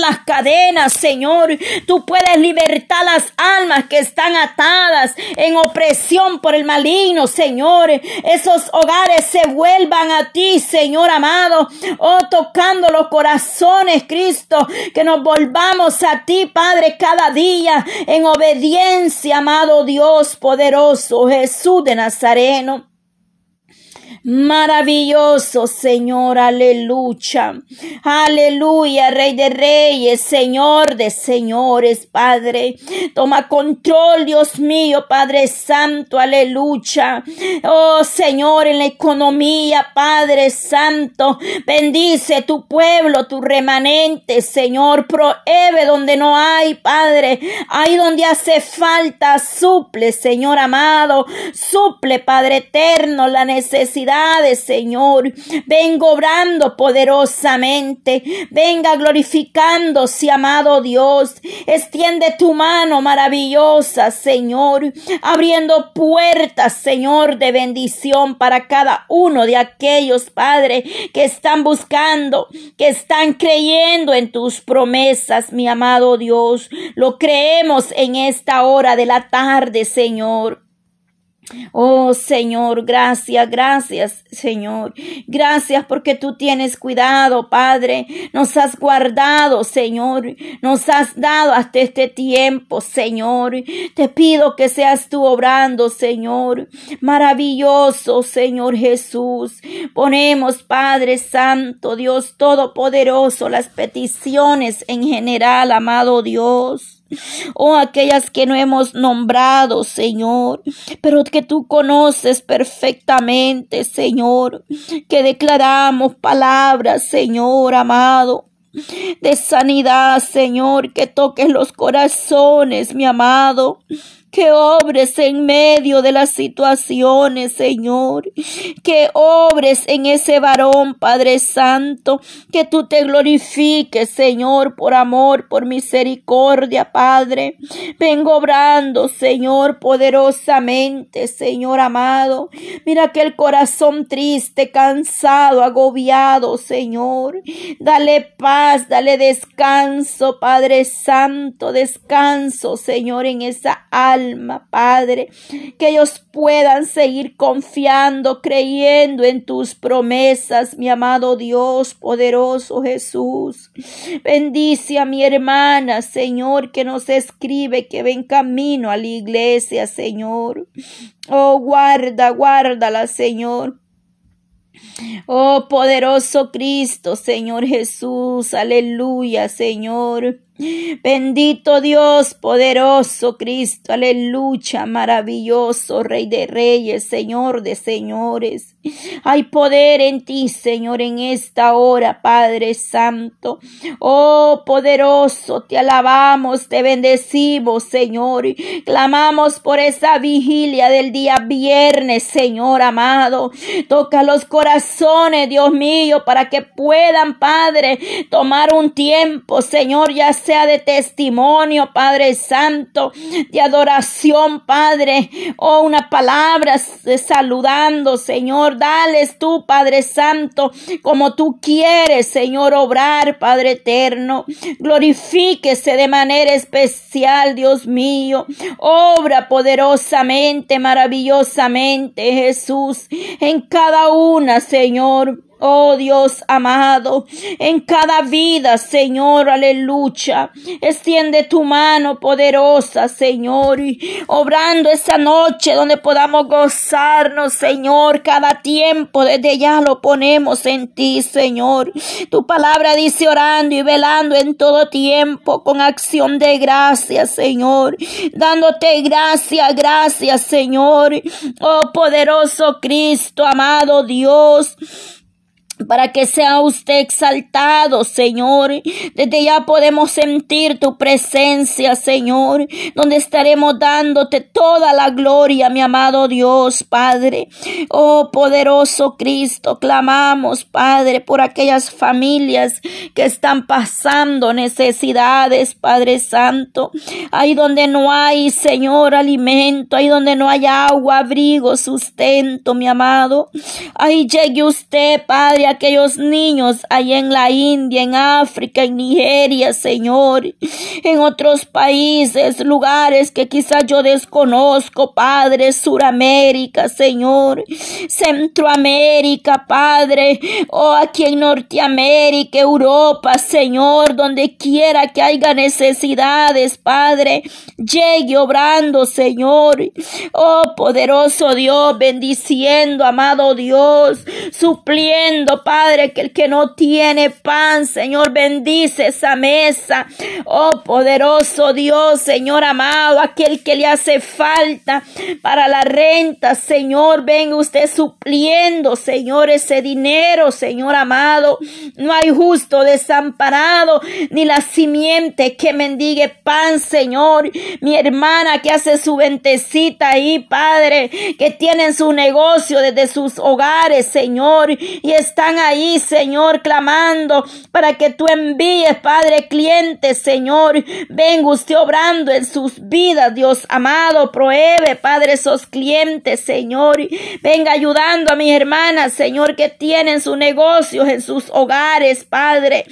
las cadenas, Señor. Tú puedes libertar las almas que están atadas en opresión por el maligno, Señor. Esos hogares se vuelvan a ti, Señor amado. Oh, tocando los corazones, Cristo. Que nos volvamos a ti, Padre, cada día en obediencia, amado Dios poderoso, Jesús de Nazareno. Maravilloso Señor, aleluya. Aleluya, Rey de Reyes, Señor de Señores, Padre. Toma control, Dios mío, Padre Santo, aleluya. Oh Señor, en la economía, Padre Santo. Bendice tu pueblo, tu remanente, Señor. Prohíbe donde no hay, Padre. Ahí donde hace falta, suple, Señor amado. Suple, Padre eterno, la necesidad Señor. Vengo obrando poderosamente. Venga glorificándose, amado Dios. Extiende tu mano maravillosa, Señor. Abriendo puertas, Señor, de bendición para cada uno de aquellos, Padre, que están buscando, que están creyendo en tus promesas, mi amado Dios. Lo creemos en esta hora de la tarde, Señor. Oh Señor, gracias, gracias Señor. Gracias porque tú tienes cuidado, Padre. Nos has guardado, Señor. Nos has dado hasta este tiempo, Señor. Te pido que seas tú obrando, Señor. Maravilloso, Señor Jesús. Ponemos, Padre Santo, Dios Todopoderoso, las peticiones en general, amado Dios oh aquellas que no hemos nombrado, Señor, pero que tú conoces perfectamente, Señor, que declaramos palabras, Señor amado, de sanidad, Señor, que toques los corazones, mi amado, que obres en medio de las situaciones, Señor, que obres en ese varón, Padre Santo, que tú te glorifiques, Señor, por amor, por misericordia, Padre. Vengo obrando, Señor, poderosamente, Señor amado. Mira que el corazón triste, cansado, agobiado, Señor. Dale paz, dale descanso, Padre Santo, descanso, Señor, en esa alma Padre, que ellos puedan seguir confiando, creyendo en tus promesas, mi amado Dios, poderoso Jesús. Bendice a mi hermana, Señor, que nos escribe que ven camino a la iglesia, Señor. Oh, guarda, guárdala, Señor. Oh poderoso Cristo, Señor Jesús, aleluya, Señor. Bendito Dios, poderoso Cristo, aleluya, maravilloso Rey de Reyes, Señor de Señores. Hay poder en ti, Señor, en esta hora, Padre Santo. Oh, poderoso, te alabamos, te bendecimos, Señor. Clamamos por esa vigilia del día viernes, Señor amado. Toca los corazones, Dios mío, para que puedan, Padre, tomar un tiempo, Señor, ya sea de testimonio, Padre Santo, de adoración, Padre. Oh, una palabra saludando, Señor dales tú, Padre Santo, como tú quieres, Señor, obrar, Padre eterno. Glorifíquese de manera especial, Dios mío. Obra poderosamente, maravillosamente, Jesús, en cada una, Señor. Oh Dios amado, en cada vida, Señor, aleluya. Extiende tu mano poderosa, Señor, y obrando esa noche donde podamos gozarnos, Señor, cada tiempo desde ya lo ponemos en ti, Señor. Tu palabra dice orando y velando en todo tiempo con acción de gracias, Señor. Dándote gracias, gracias, Señor. Oh poderoso Cristo, amado Dios para que sea usted exaltado, Señor. Desde ya podemos sentir tu presencia, Señor, donde estaremos dándote toda la gloria, mi amado Dios, Padre. Oh, poderoso Cristo, clamamos, Padre, por aquellas familias que están pasando necesidades, Padre Santo. Ahí donde no hay, Señor, alimento, ahí donde no hay agua, abrigo, sustento, mi amado. Ahí llegue usted, Padre, aquellos niños allá en la India, en África, en Nigeria, Señor, en otros países, lugares que quizás yo desconozco, Padre, Suramérica, Señor, Centroamérica, Padre, o aquí en Norteamérica, Europa, Señor, donde quiera que haya necesidades, Padre, llegue obrando, Señor, oh poderoso Dios, bendiciendo, amado Dios, supliendo, Padre, que el que no tiene pan, Señor, bendice esa mesa. Oh, poderoso Dios, Señor amado, aquel que le hace falta para la renta, Señor, venga usted supliendo, Señor, ese dinero, Señor amado. No hay justo desamparado, ni la simiente que mendigue pan, Señor. Mi hermana que hace su ventecita ahí, Padre, que tienen su negocio desde sus hogares, Señor, y ahí, Señor, clamando para que tú envíes, Padre, clientes, Señor. Venga usted obrando en sus vidas, Dios amado. Prohíbe, Padre, esos clientes, Señor. Venga ayudando a mis hermanas, Señor, que tienen sus negocios en sus hogares, Padre.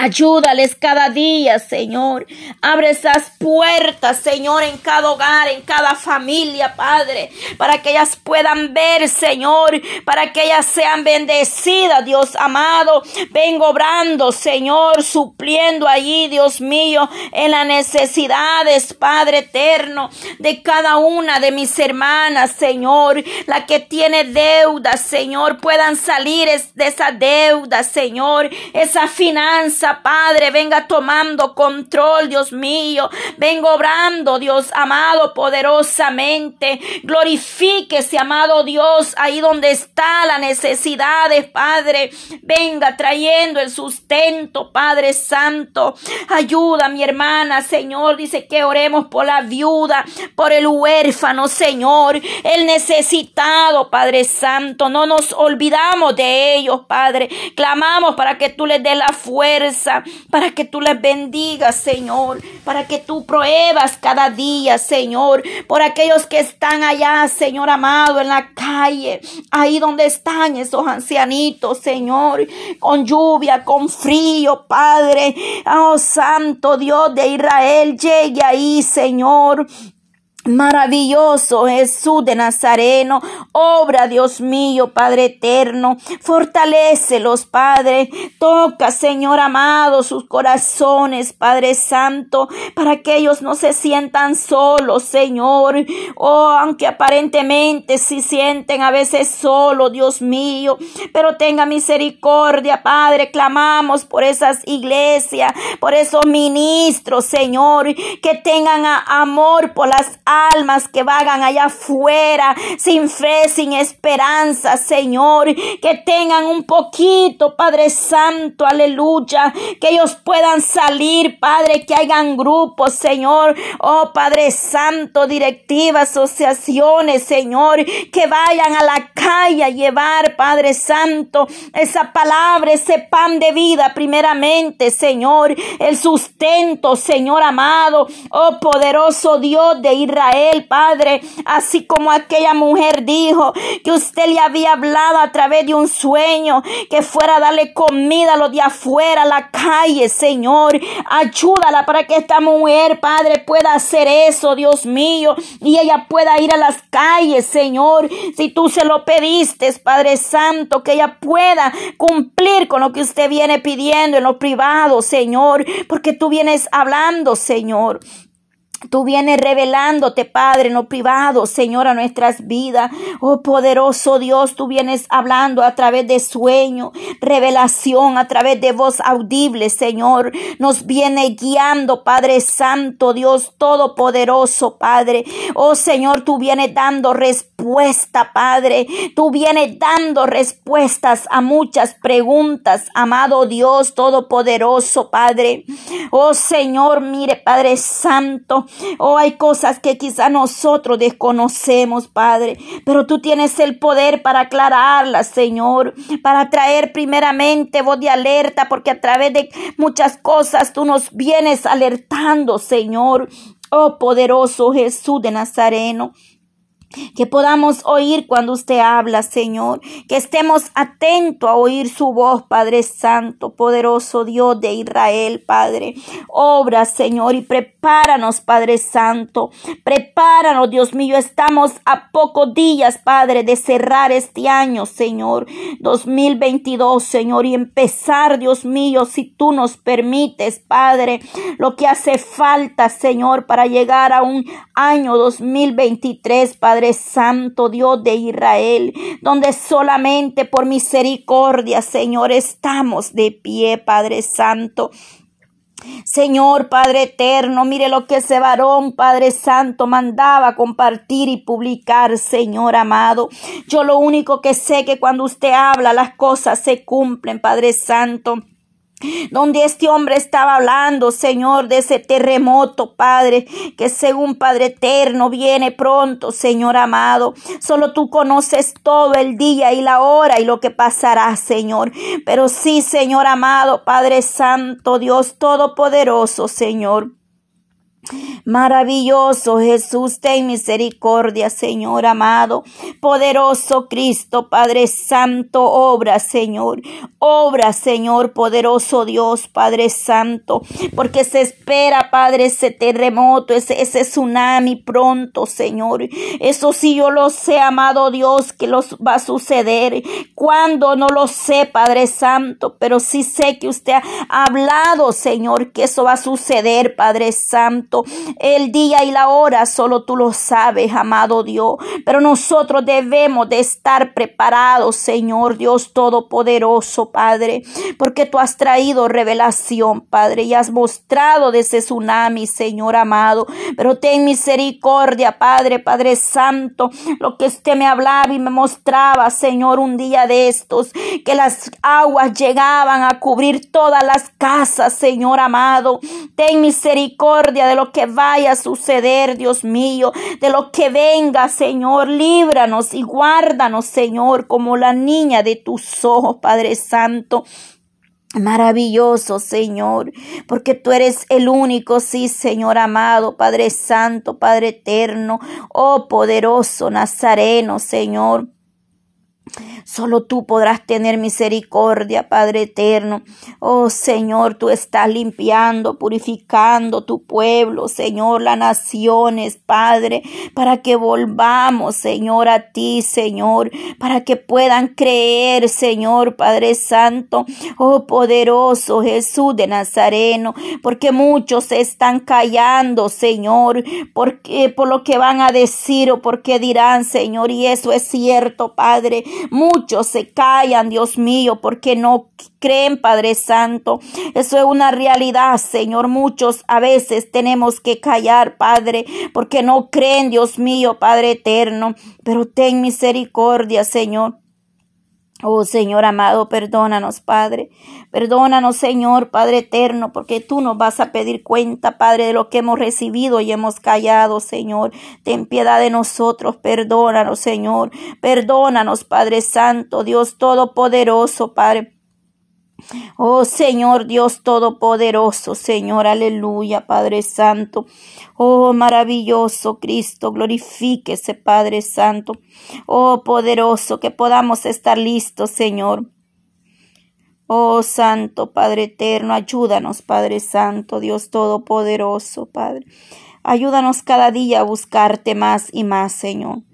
Ayúdales cada día, Señor. Abre esas puertas, Señor, en cada hogar, en cada familia, Padre, para que ellas puedan ver, Señor, para que ellas sean bendecidas, Dios amado. Vengo obrando, Señor, supliendo allí, Dios mío, en las necesidades, Padre eterno, de cada una de mis hermanas, Señor, la que tiene deudas, Señor, puedan salir de esa deuda, Señor, esa finanza Padre, venga tomando control, Dios mío. Vengo obrando, Dios amado, poderosamente. Glorifíquese, amado Dios, ahí donde está la necesidad, Padre. Venga trayendo el sustento, Padre Santo. Ayuda, mi hermana, Señor. Dice que oremos por la viuda, por el huérfano, Señor. El necesitado, Padre Santo. No nos olvidamos de ellos, Padre. Clamamos para que tú les des la fuerza para que tú les bendigas, Señor, para que tú pruebas cada día, Señor, por aquellos que están allá, Señor amado, en la calle, ahí donde están esos ancianitos, Señor, con lluvia, con frío, Padre, oh Santo Dios de Israel, llegue ahí, Señor, Maravilloso Jesús de Nazareno, obra Dios mío, Padre eterno, fortalecelos, Padre, toca, Señor amado, sus corazones, Padre Santo, para que ellos no se sientan solos, Señor, oh, aunque aparentemente se sienten a veces solos, Dios mío, pero tenga misericordia, Padre, clamamos por esas iglesias, por esos ministros, Señor, que tengan amor por las almas que vagan allá afuera sin fe, sin esperanza, Señor, que tengan un poquito, Padre Santo, aleluya, que ellos puedan salir, Padre, que hayan grupos, Señor, oh Padre Santo, directivas, asociaciones, Señor, que vayan a la calle a llevar, Padre Santo, esa palabra, ese pan de vida, primeramente, Señor, el sustento, Señor amado, oh poderoso Dios de Israel Israel, Padre, así como aquella mujer dijo que usted le había hablado a través de un sueño, que fuera a darle comida a los de afuera, a la calle, Señor. Ayúdala para que esta mujer, Padre, pueda hacer eso, Dios mío, y ella pueda ir a las calles, Señor. Si tú se lo pediste, Padre Santo, que ella pueda cumplir con lo que usted viene pidiendo en lo privado, Señor, porque tú vienes hablando, Señor. Tú vienes revelándote, Padre, en lo privado, Señor, a nuestras vidas. Oh poderoso Dios, tú vienes hablando a través de sueño, revelación, a través de voz audible, Señor. Nos viene guiando, Padre Santo, Dios Todopoderoso, Padre. Oh Señor, tú vienes dando respuesta, Padre. Tú vienes dando respuestas a muchas preguntas, amado Dios Todopoderoso, Padre. Oh Señor, mire, Padre Santo. Oh, hay cosas que quizá nosotros desconocemos, Padre, pero tú tienes el poder para aclararlas, Señor, para traer primeramente voz de alerta, porque a través de muchas cosas tú nos vienes alertando, Señor. Oh, poderoso Jesús de Nazareno. Que podamos oír cuando usted habla, Señor, que estemos atentos a oír su voz, Padre Santo, poderoso Dios de Israel, Padre. Obra, Señor, y prepáranos, Padre Santo, prepáranos, Dios mío, estamos a pocos días, Padre, de cerrar este año, Señor, 2022, Señor, y empezar, Dios mío, si tú nos permites, Padre, lo que hace falta, Señor, para llegar a un año 2023, Padre Padre Santo, Dios de Israel, donde solamente por misericordia, Señor, estamos de pie, Padre Santo. Señor Padre eterno, mire lo que ese varón Padre Santo mandaba compartir y publicar, Señor amado. Yo lo único que sé que cuando usted habla las cosas se cumplen, Padre Santo donde este hombre estaba hablando, Señor, de ese terremoto, Padre, que según Padre eterno viene pronto, Señor amado. Solo tú conoces todo el día y la hora y lo que pasará, Señor. Pero sí, Señor amado, Padre Santo, Dios Todopoderoso, Señor. Maravilloso Jesús, ten misericordia, Señor amado. Poderoso Cristo, Padre Santo, obra, Señor. Obra, Señor, poderoso Dios, Padre Santo. Porque se espera, Padre, ese terremoto, ese, ese tsunami pronto, Señor. Eso sí yo lo sé, amado Dios, que los va a suceder. Cuando no lo sé, Padre Santo, pero sí sé que usted ha hablado, Señor, que eso va a suceder, Padre Santo. El día y la hora solo tú lo sabes, amado Dios. Pero nosotros debemos de estar preparados, Señor Dios Todopoderoso, Padre. Porque tú has traído revelación, Padre, y has mostrado de ese tsunami, Señor amado. Pero ten misericordia, Padre, Padre Santo, lo que usted me hablaba y me mostraba, Señor, un día de estos, que las aguas llegaban a cubrir todas las casas, Señor amado. Ten misericordia de lo que vaya a suceder, Dios mío, de lo que venga, Señor, líbranos y guárdanos, Señor, como la niña de tus ojos, Padre Santo. Maravilloso Señor, porque tú eres el único, sí Señor amado, Padre Santo, Padre Eterno, oh poderoso Nazareno, Señor. Solo tú podrás tener misericordia, Padre eterno. Oh Señor, tú estás limpiando, purificando tu pueblo, Señor, las naciones, Padre, para que volvamos, Señor, a ti, Señor, para que puedan creer, Señor, Padre Santo. Oh poderoso Jesús de Nazareno, porque muchos están callando, Señor, porque por lo que van a decir o porque dirán, Señor, y eso es cierto, Padre. Muchos se callan, Dios mío, porque no creen, Padre Santo. Eso es una realidad, Señor. Muchos a veces tenemos que callar, Padre, porque no creen, Dios mío, Padre eterno. Pero ten misericordia, Señor. Oh Señor amado, perdónanos, Padre. Perdónanos, Señor, Padre eterno, porque tú nos vas a pedir cuenta, Padre, de lo que hemos recibido y hemos callado, Señor. Ten piedad de nosotros, perdónanos, Señor. Perdónanos, Padre Santo, Dios Todopoderoso, Padre. Oh Señor Dios Todopoderoso, Señor, aleluya, Padre Santo. Oh maravilloso Cristo, glorifíquese, Padre Santo. Oh poderoso, que podamos estar listos, Señor. Oh Santo, Padre Eterno, ayúdanos, Padre Santo, Dios Todopoderoso, Padre. Ayúdanos cada día a buscarte más y más, Señor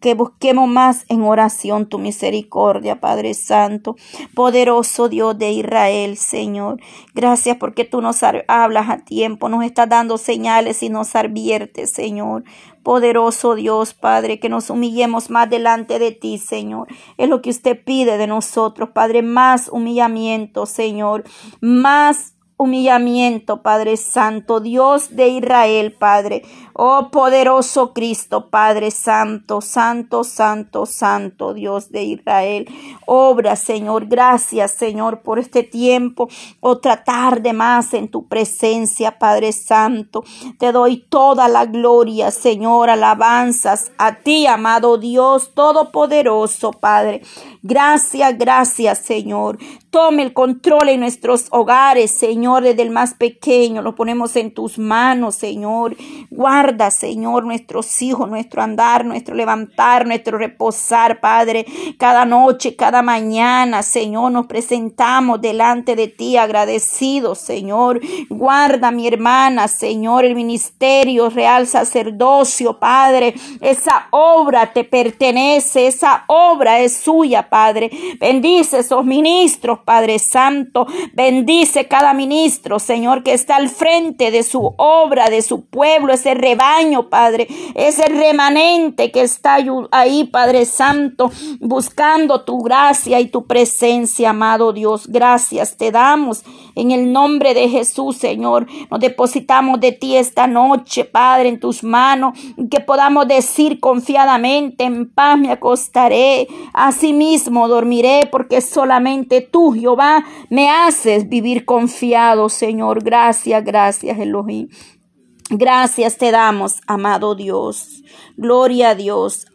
que busquemos más en oración tu misericordia, Padre Santo, poderoso Dios de Israel, Señor. Gracias porque tú nos hablas a tiempo, nos estás dando señales y nos adviertes, Señor. Poderoso Dios, Padre, que nos humillemos más delante de ti, Señor. Es lo que usted pide de nosotros, Padre, más humillamiento, Señor, más humillamiento, Padre Santo, Dios de Israel, Padre. Oh poderoso Cristo, Padre Santo, Santo, Santo, Santo, Dios de Israel. Obra, Señor. Gracias, Señor, por este tiempo. Otra tarde más en tu presencia, Padre Santo. Te doy toda la gloria, Señor. Alabanzas a ti, amado Dios Todopoderoso, Padre. Gracias, gracias, Señor. Tome el control en nuestros hogares, Señor Señor, desde el más pequeño, lo ponemos en tus manos, Señor. Guarda, Señor, nuestros hijos, nuestro andar, nuestro levantar, nuestro reposar, Padre. Cada noche, cada mañana, Señor, nos presentamos delante de ti agradecidos, Señor. Guarda, mi hermana, Señor, el ministerio real sacerdocio, Padre. Esa obra te pertenece, esa obra es suya, Padre. Bendice esos ministros, Padre Santo. Bendice cada ministro, Señor, que está al frente de su obra, de su pueblo, ese rebaño, Padre, ese remanente que está ahí, Padre Santo, buscando tu gracia y tu presencia, amado Dios. Gracias te damos en el nombre de Jesús, Señor. Nos depositamos de ti esta noche, Padre, en tus manos, que podamos decir confiadamente, en paz me acostaré, asimismo dormiré, porque solamente tú, Jehová, me haces vivir confiado, Señor. Gracias, gracias, Elohim. Gracias te damos, amado Dios. Gloria a Dios.